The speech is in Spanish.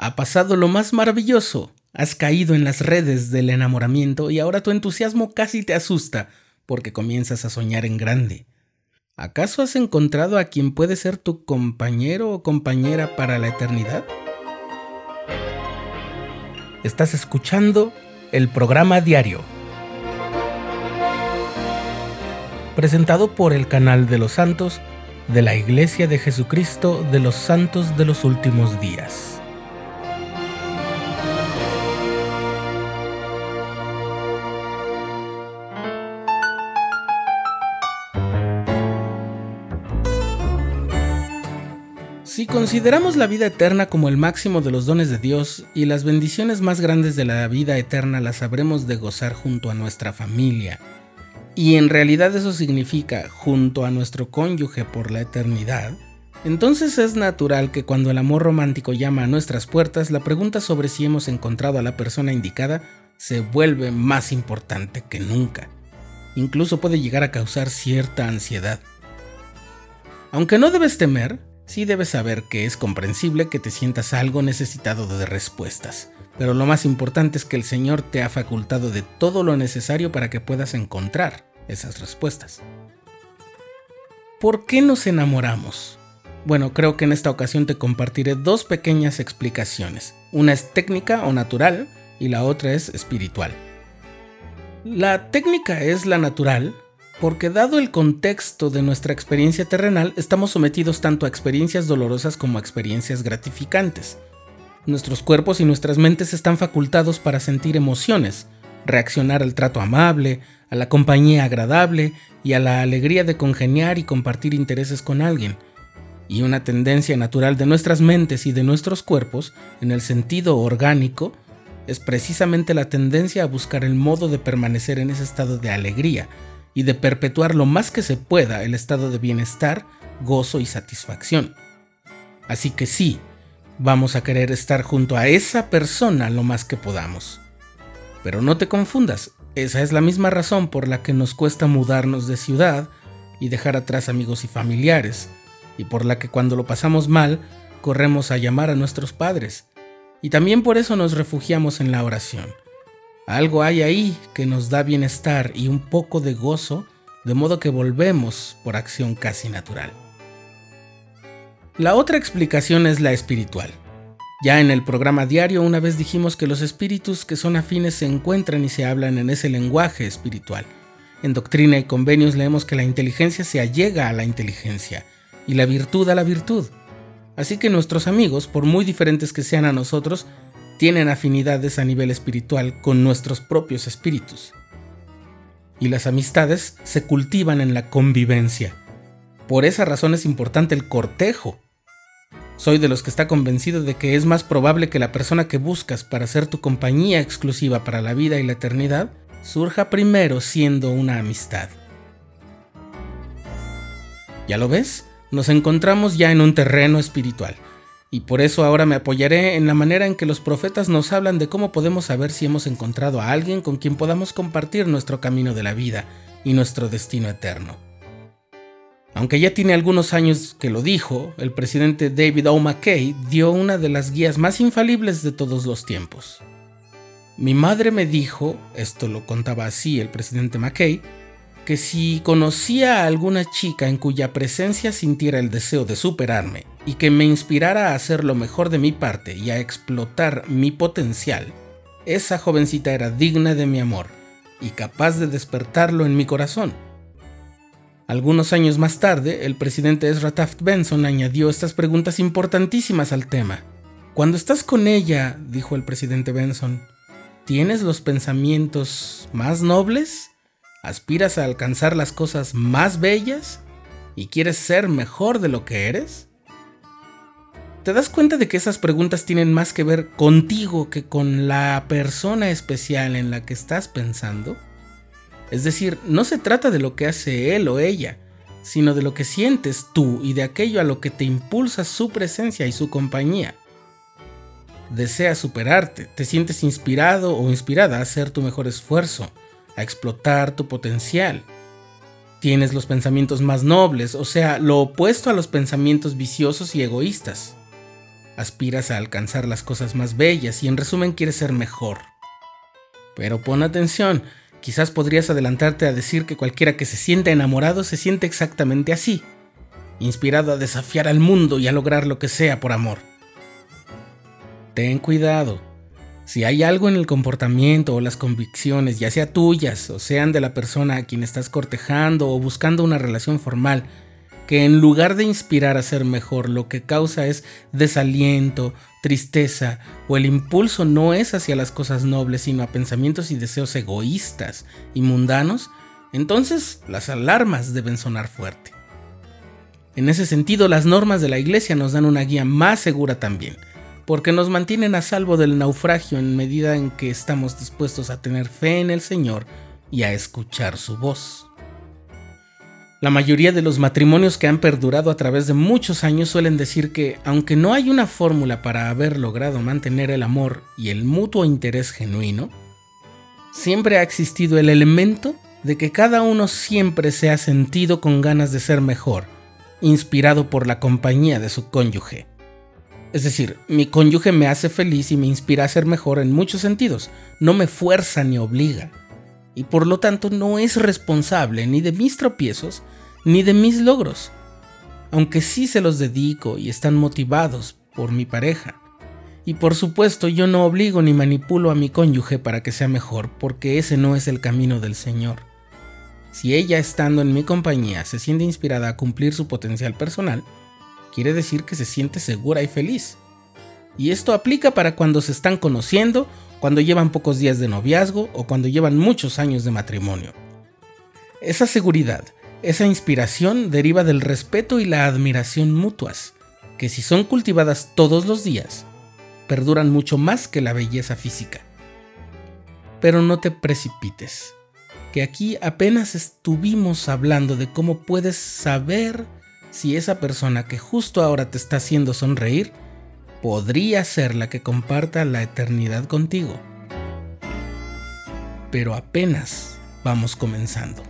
Ha pasado lo más maravilloso. Has caído en las redes del enamoramiento y ahora tu entusiasmo casi te asusta porque comienzas a soñar en grande. ¿Acaso has encontrado a quien puede ser tu compañero o compañera para la eternidad? Estás escuchando el programa diario, presentado por el canal de los santos de la Iglesia de Jesucristo de los Santos de los Últimos Días. Si consideramos la vida eterna como el máximo de los dones de Dios y las bendiciones más grandes de la vida eterna las habremos de gozar junto a nuestra familia, y en realidad eso significa junto a nuestro cónyuge por la eternidad, entonces es natural que cuando el amor romántico llama a nuestras puertas, la pregunta sobre si hemos encontrado a la persona indicada se vuelve más importante que nunca. Incluso puede llegar a causar cierta ansiedad. Aunque no debes temer, sí debes saber que es comprensible que te sientas algo necesitado de respuestas, pero lo más importante es que el Señor te ha facultado de todo lo necesario para que puedas encontrar esas respuestas. ¿Por qué nos enamoramos? Bueno, creo que en esta ocasión te compartiré dos pequeñas explicaciones. Una es técnica o natural y la otra es espiritual. La técnica es la natural porque dado el contexto de nuestra experiencia terrenal, estamos sometidos tanto a experiencias dolorosas como a experiencias gratificantes. Nuestros cuerpos y nuestras mentes están facultados para sentir emociones, reaccionar al trato amable, a la compañía agradable y a la alegría de congeniar y compartir intereses con alguien. Y una tendencia natural de nuestras mentes y de nuestros cuerpos, en el sentido orgánico, es precisamente la tendencia a buscar el modo de permanecer en ese estado de alegría, y de perpetuar lo más que se pueda el estado de bienestar, gozo y satisfacción. Así que sí, vamos a querer estar junto a esa persona lo más que podamos. Pero no te confundas, esa es la misma razón por la que nos cuesta mudarnos de ciudad y dejar atrás amigos y familiares, y por la que cuando lo pasamos mal, corremos a llamar a nuestros padres. Y también por eso nos refugiamos en la oración algo hay ahí que nos da bienestar y un poco de gozo, de modo que volvemos por acción casi natural. La otra explicación es la espiritual. Ya en el programa diario una vez dijimos que los espíritus que son afines se encuentran y se hablan en ese lenguaje espiritual. En Doctrina y Convenios leemos que la inteligencia se allega a la inteligencia y la virtud a la virtud. Así que nuestros amigos, por muy diferentes que sean a nosotros, tienen afinidades a nivel espiritual con nuestros propios espíritus. Y las amistades se cultivan en la convivencia. Por esa razón es importante el cortejo. Soy de los que está convencido de que es más probable que la persona que buscas para ser tu compañía exclusiva para la vida y la eternidad surja primero siendo una amistad. ¿Ya lo ves? Nos encontramos ya en un terreno espiritual y por eso ahora me apoyaré en la manera en que los profetas nos hablan de cómo podemos saber si hemos encontrado a alguien con quien podamos compartir nuestro camino de la vida y nuestro destino eterno. Aunque ya tiene algunos años que lo dijo, el presidente David O. McKay dio una de las guías más infalibles de todos los tiempos. Mi madre me dijo, esto lo contaba así el presidente McKay, que si conocía a alguna chica en cuya presencia sintiera el deseo de superarme y que me inspirara a hacer lo mejor de mi parte y a explotar mi potencial, esa jovencita era digna de mi amor y capaz de despertarlo en mi corazón. Algunos años más tarde, el presidente Ezra Taft Benson añadió estas preguntas importantísimas al tema. Cuando estás con ella, dijo el presidente Benson, ¿tienes los pensamientos más nobles? ¿Aspiras a alcanzar las cosas más bellas? ¿Y quieres ser mejor de lo que eres? ¿Te das cuenta de que esas preguntas tienen más que ver contigo que con la persona especial en la que estás pensando? Es decir, no se trata de lo que hace él o ella, sino de lo que sientes tú y de aquello a lo que te impulsa su presencia y su compañía. Deseas superarte, te sientes inspirado o inspirada a hacer tu mejor esfuerzo, a explotar tu potencial. Tienes los pensamientos más nobles, o sea, lo opuesto a los pensamientos viciosos y egoístas. Aspiras a alcanzar las cosas más bellas y en resumen quieres ser mejor. Pero pon atención, quizás podrías adelantarte a decir que cualquiera que se sienta enamorado se siente exactamente así, inspirado a desafiar al mundo y a lograr lo que sea por amor. Ten cuidado. Si hay algo en el comportamiento o las convicciones, ya sea tuyas o sean de la persona a quien estás cortejando o buscando una relación formal, que en lugar de inspirar a ser mejor, lo que causa es desaliento, tristeza o el impulso no es hacia las cosas nobles, sino a pensamientos y deseos egoístas y mundanos, entonces las alarmas deben sonar fuerte. En ese sentido, las normas de la Iglesia nos dan una guía más segura también, porque nos mantienen a salvo del naufragio en medida en que estamos dispuestos a tener fe en el Señor y a escuchar su voz. La mayoría de los matrimonios que han perdurado a través de muchos años suelen decir que, aunque no hay una fórmula para haber logrado mantener el amor y el mutuo interés genuino, siempre ha existido el elemento de que cada uno siempre se ha sentido con ganas de ser mejor, inspirado por la compañía de su cónyuge. Es decir, mi cónyuge me hace feliz y me inspira a ser mejor en muchos sentidos, no me fuerza ni obliga y por lo tanto no es responsable ni de mis tropiezos ni de mis logros, aunque sí se los dedico y están motivados por mi pareja. Y por supuesto yo no obligo ni manipulo a mi cónyuge para que sea mejor, porque ese no es el camino del Señor. Si ella estando en mi compañía se siente inspirada a cumplir su potencial personal, quiere decir que se siente segura y feliz. Y esto aplica para cuando se están conociendo cuando llevan pocos días de noviazgo o cuando llevan muchos años de matrimonio. Esa seguridad, esa inspiración deriva del respeto y la admiración mutuas, que si son cultivadas todos los días, perduran mucho más que la belleza física. Pero no te precipites, que aquí apenas estuvimos hablando de cómo puedes saber si esa persona que justo ahora te está haciendo sonreír podría ser la que comparta la eternidad contigo. Pero apenas vamos comenzando.